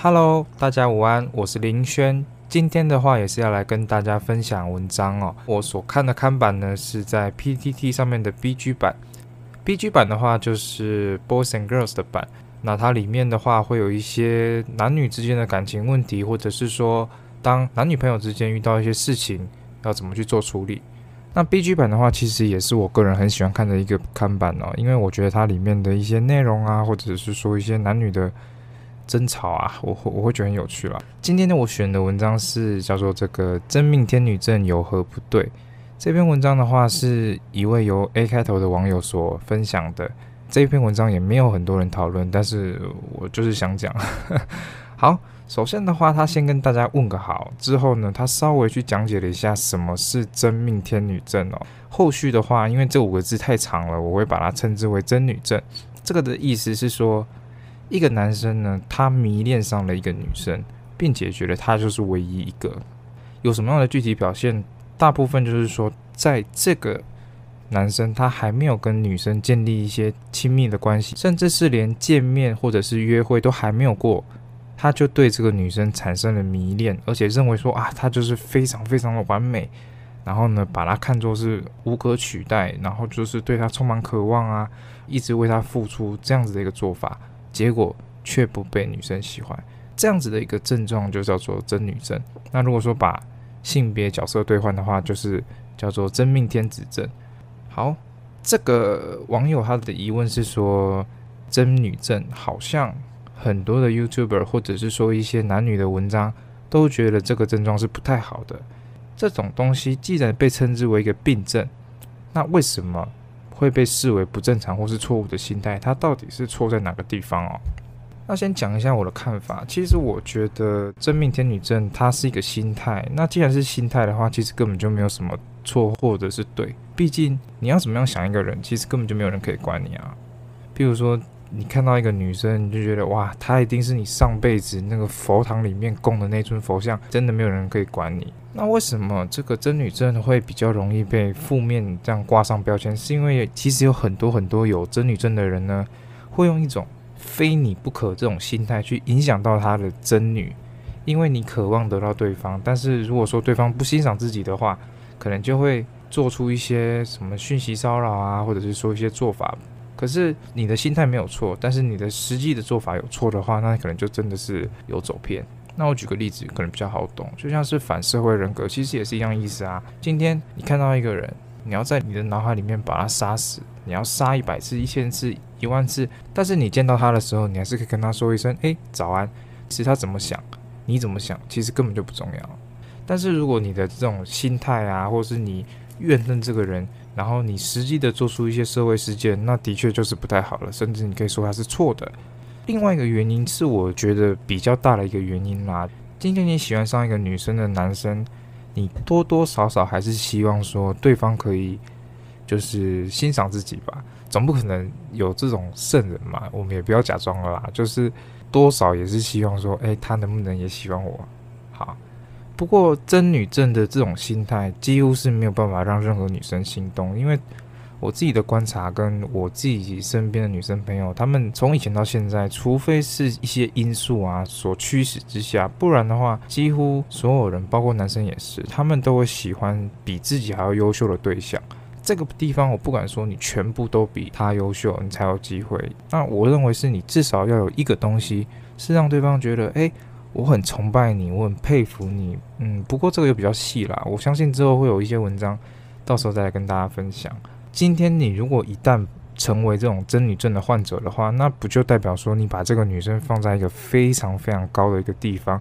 Hello，大家午安，我是林轩。今天的话也是要来跟大家分享文章哦。我所看的看板呢是在 PTT 上面的 BG 版，BG 版的话就是 Boys and Girls 的版。那它里面的话会有一些男女之间的感情问题，或者是说当男女朋友之间遇到一些事情要怎么去做处理。那 BG 版的话其实也是我个人很喜欢看的一个看板哦，因为我觉得它里面的一些内容啊，或者是说一些男女的。争吵啊，我会我会觉得很有趣啦。今天呢，我选的文章是叫做《这个真命天女症有何不对》。这篇文章的话，是一位由 A 开头的网友所分享的。这篇文章也没有很多人讨论，但是我就是想讲。好，首先的话，他先跟大家问个好，之后呢，他稍微去讲解了一下什么是真命天女症哦。后续的话，因为这五个字太长了，我会把它称之为真女症。这个的意思是说。一个男生呢，他迷恋上了一个女生，并且觉得她就是唯一一个。有什么样的具体表现？大部分就是说，在这个男生他还没有跟女生建立一些亲密的关系，甚至是连见面或者是约会都还没有过，他就对这个女生产生了迷恋，而且认为说啊，她就是非常非常的完美，然后呢，把她看作是无可取代，然后就是对她充满渴望啊，一直为她付出这样子的一个做法。结果却不被女生喜欢，这样子的一个症状就叫做真女症。那如果说把性别角色兑换的话，就是叫做真命天子症。好，这个网友他的疑问是说，真女症好像很多的 YouTuber 或者是说一些男女的文章都觉得这个症状是不太好的。这种东西既然被称之为一个病症，那为什么？会被视为不正常或是错误的心态，它到底是错在哪个地方哦？那先讲一下我的看法。其实我觉得真命天女症它是一个心态。那既然是心态的话，其实根本就没有什么错或者是对。毕竟你要怎么样想一个人，其实根本就没有人可以管你啊。比如说。你看到一个女生，你就觉得哇，她一定是你上辈子那个佛堂里面供的那尊佛像，真的没有人可以管你。那为什么这个真女症会比较容易被负面这样挂上标签？是因为其实有很多很多有真女症的人呢，会用一种非你不可这种心态去影响到他的真女，因为你渴望得到对方，但是如果说对方不欣赏自己的话，可能就会做出一些什么讯息骚扰啊，或者是说一些做法。可是你的心态没有错，但是你的实际的做法有错的话，那可能就真的是有走偏。那我举个例子，可能比较好懂，就像是反社会人格，其实也是一样意思啊。今天你看到一个人，你要在你的脑海里面把他杀死，你要杀一百次、一千次、一万次，但是你见到他的时候，你还是可以跟他说一声“哎，早安”。其实他怎么想，你怎么想，其实根本就不重要。但是如果你的这种心态啊，或是你怨恨这个人，然后你实际的做出一些社会事件，那的确就是不太好了，甚至你可以说他是错的。另外一个原因是，我觉得比较大的一个原因啦。今天你喜欢上一个女生的男生，你多多少少还是希望说对方可以就是欣赏自己吧，总不可能有这种圣人嘛。我们也不要假装了啦，就是多少也是希望说，哎，他能不能也喜欢我？好。不过真女症的这种心态几乎是没有办法让任何女生心动，因为我自己的观察跟我自己身边的女生朋友，她们从以前到现在，除非是一些因素啊所驱使之下，不然的话，几乎所有人，包括男生也是，他们都会喜欢比自己还要优秀的对象。这个地方我不敢说你全部都比他优秀，你才有机会。那我认为是你至少要有一个东西，是让对方觉得，哎。我很崇拜你，我很佩服你，嗯，不过这个又比较细啦。我相信之后会有一些文章，到时候再来跟大家分享。今天你如果一旦成为这种真女症的患者的话，那不就代表说你把这个女生放在一个非常非常高的一个地方，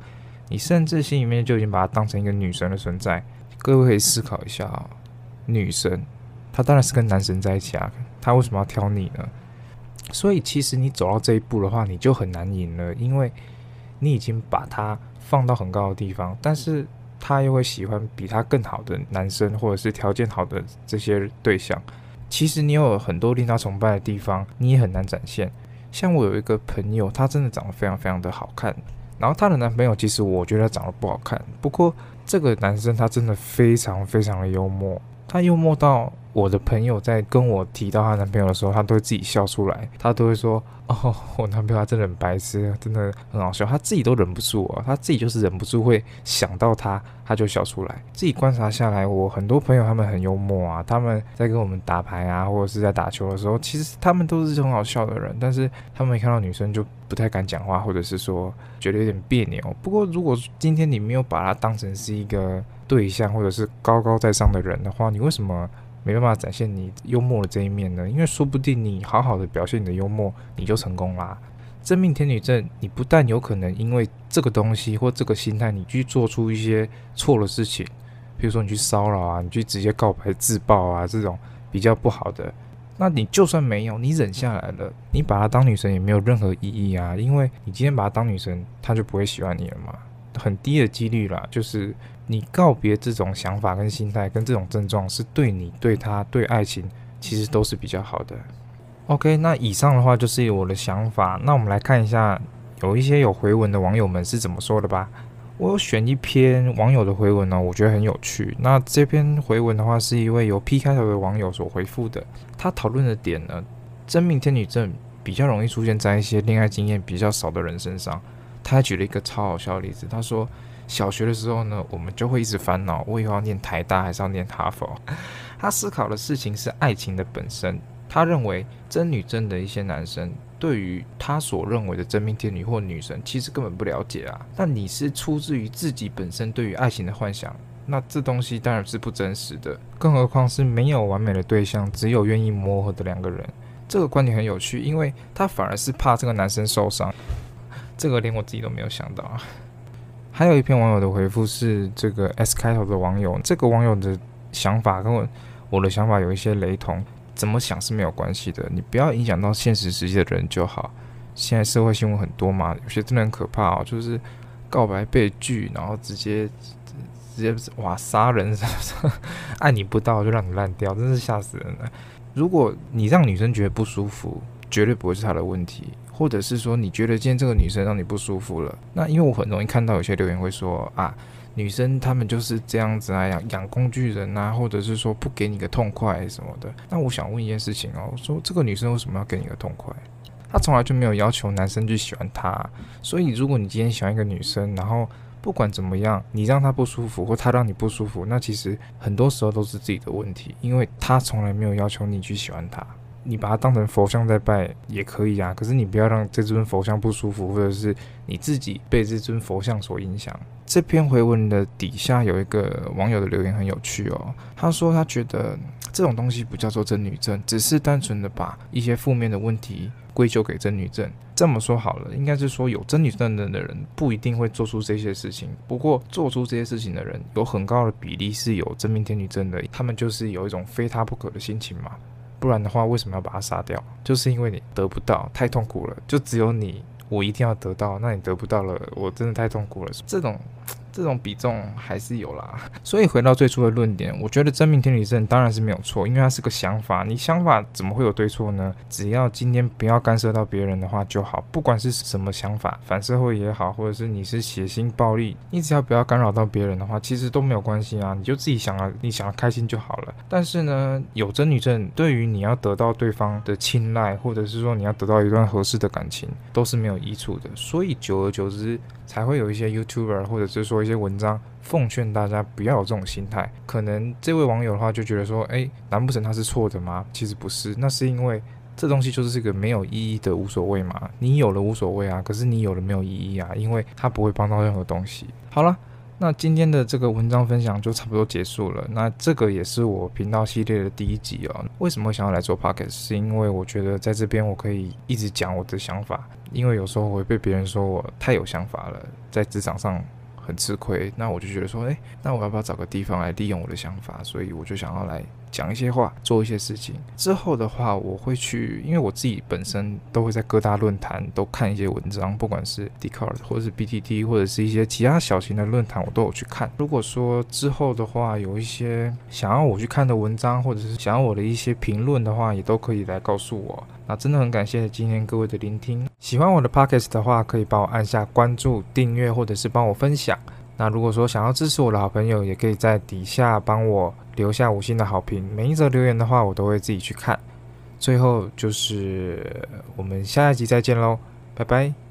你甚至心里面就已经把她当成一个女神的存在。各位可以思考一下啊，女神她当然是跟男神在一起啊，她为什么要挑你呢？所以其实你走到这一步的话，你就很难赢了，因为。你已经把他放到很高的地方，但是他又会喜欢比他更好的男生，或者是条件好的这些对象。其实你有很多令他崇拜的地方，你也很难展现。像我有一个朋友，她真的长得非常非常的好看，然后她的男朋友其实我觉得长得不好看。不过这个男生他真的非常非常的幽默，他幽默到我的朋友在跟我提到她男朋友的时候，她都会自己笑出来，她都会说：“哦，我男朋友他真的很白痴，真的很好笑。”她自己都忍不住啊，她自己就是忍不住会想到他，她就笑出来。自己观察下来，我很多朋友他们很幽默啊，他们在跟我们打牌啊，或者是在打球的时候，其实他们都是很好笑的人，但是他们一看到女生就不太敢讲话，或者是说觉得有点别扭。不过如果今天你没有把他当成是一个对象，或者是高高在上的人的话，你为什么？没办法展现你幽默的这一面呢，因为说不定你好好的表现你的幽默，你就成功啦。真命天女症，你不但有可能因为这个东西或这个心态，你去做出一些错的事情，比如说你去骚扰啊，你去直接告白自爆啊，这种比较不好的。那你就算没有，你忍下来了，你把她当女神也没有任何意义啊，因为你今天把她当女神，她就不会喜欢你了嘛，很低的几率啦，就是。你告别这种想法跟心态，跟这种症状，是对你、对他、对爱情，其实都是比较好的。OK，那以上的话就是我的想法。那我们来看一下，有一些有回文的网友们是怎么说的吧。我有选一篇网友的回文呢，我觉得很有趣。那这篇回文的话，是一位由 P 开头的网友所回复的。他讨论的点呢，真命天女症比较容易出现在一些恋爱经验比较少的人身上。他举了一个超好笑的例子，他说。小学的时候呢，我们就会一直烦恼，我以后要念台大还是要念哈佛？他思考的事情是爱情的本身。他认为真女真的一些男生，对于他所认为的真命天女或女神，其实根本不了解啊。但你是出自于自己本身对于爱情的幻想，那这东西当然是不真实的。更何况是没有完美的对象，只有愿意磨合的两个人。这个观点很有趣，因为他反而是怕这个男生受伤。这个连我自己都没有想到啊。还有一篇网友的回复是这个 S 开头的网友，这个网友的想法跟我我的想法有一些雷同，怎么想是没有关系的，你不要影响到现实世界的人就好。现在社会新闻很多嘛，有些真的很可怕哦，就是告白被拒，然后直接直接哇杀人，爱你不到就让你烂掉，真是吓死人了。如果你让女生觉得不舒服，绝对不会是他的问题。或者是说你觉得今天这个女生让你不舒服了，那因为我很容易看到有些留言会说啊，女生她们就是这样子啊，养养工具人啊，或者是说不给你个痛快什么的。那我想问一件事情哦，说这个女生为什么要给你个痛快？她从来就没有要求男生去喜欢她，所以如果你今天喜欢一个女生，然后不管怎么样，你让她不舒服或她让你不舒服，那其实很多时候都是自己的问题，因为她从来没有要求你去喜欢她。你把它当成佛像在拜也可以啊，可是你不要让这尊佛像不舒服，或者是你自己被这尊佛像所影响。这篇回文的底下有一个网友的留言很有趣哦，他说他觉得这种东西不叫做真女症，只是单纯的把一些负面的问题归咎给真女症。这么说好了，应该是说有真女症的人不一定会做出这些事情，不过做出这些事情的人有很高的比例是有真命天女症的，他们就是有一种非他不可的心情嘛。不然的话，为什么要把它杀掉？就是因为你得不到，太痛苦了。就只有你，我一定要得到。那你得不到了，我真的太痛苦了。这种。这种比重还是有啦，所以回到最初的论点，我觉得真命天女症当然是没有错，因为它是个想法。你想法怎么会有对错呢？只要今天不要干涉到别人的话就好，不管是什么想法，反社会也好，或者是你是血腥暴力，你只要不要干扰到别人的话，其实都没有关系啊。你就自己想啊，你想要开心就好了。但是呢，有真女症对于你要得到对方的青睐，或者是说你要得到一段合适的感情，都是没有益处的。所以久而久之。才会有一些 YouTuber 或者是说这些文章奉劝大家不要有这种心态。可能这位网友的话就觉得说，哎，难不成他是错的吗？其实不是，那是因为这东西就是个没有意义的无所谓嘛。你有了无所谓啊，可是你有了没有意义啊？因为它不会帮到任何东西。好了。那今天的这个文章分享就差不多结束了。那这个也是我频道系列的第一集哦。为什么想要来做 p o c k e t 是因为我觉得在这边我可以一直讲我的想法，因为有时候我会被别人说我太有想法了，在职场上。很吃亏，那我就觉得说，哎，那我要不要找个地方来利用我的想法？所以我就想要来讲一些话，做一些事情。之后的话，我会去，因为我自己本身都会在各大论坛都看一些文章，不管是 d c a r d 或者是 BTT 或者是一些其他小型的论坛，我都有去看。如果说之后的话，有一些想要我去看的文章，或者是想要我的一些评论的话，也都可以来告诉我。那真的很感谢今天各位的聆听。喜欢我的 podcast 的话，可以帮我按下关注、订阅，或者是帮我分享。那如果说想要支持我的好朋友，也可以在底下帮我留下五星的好评。每一则留言的话，我都会自己去看。最后就是我们下一集再见喽，拜拜。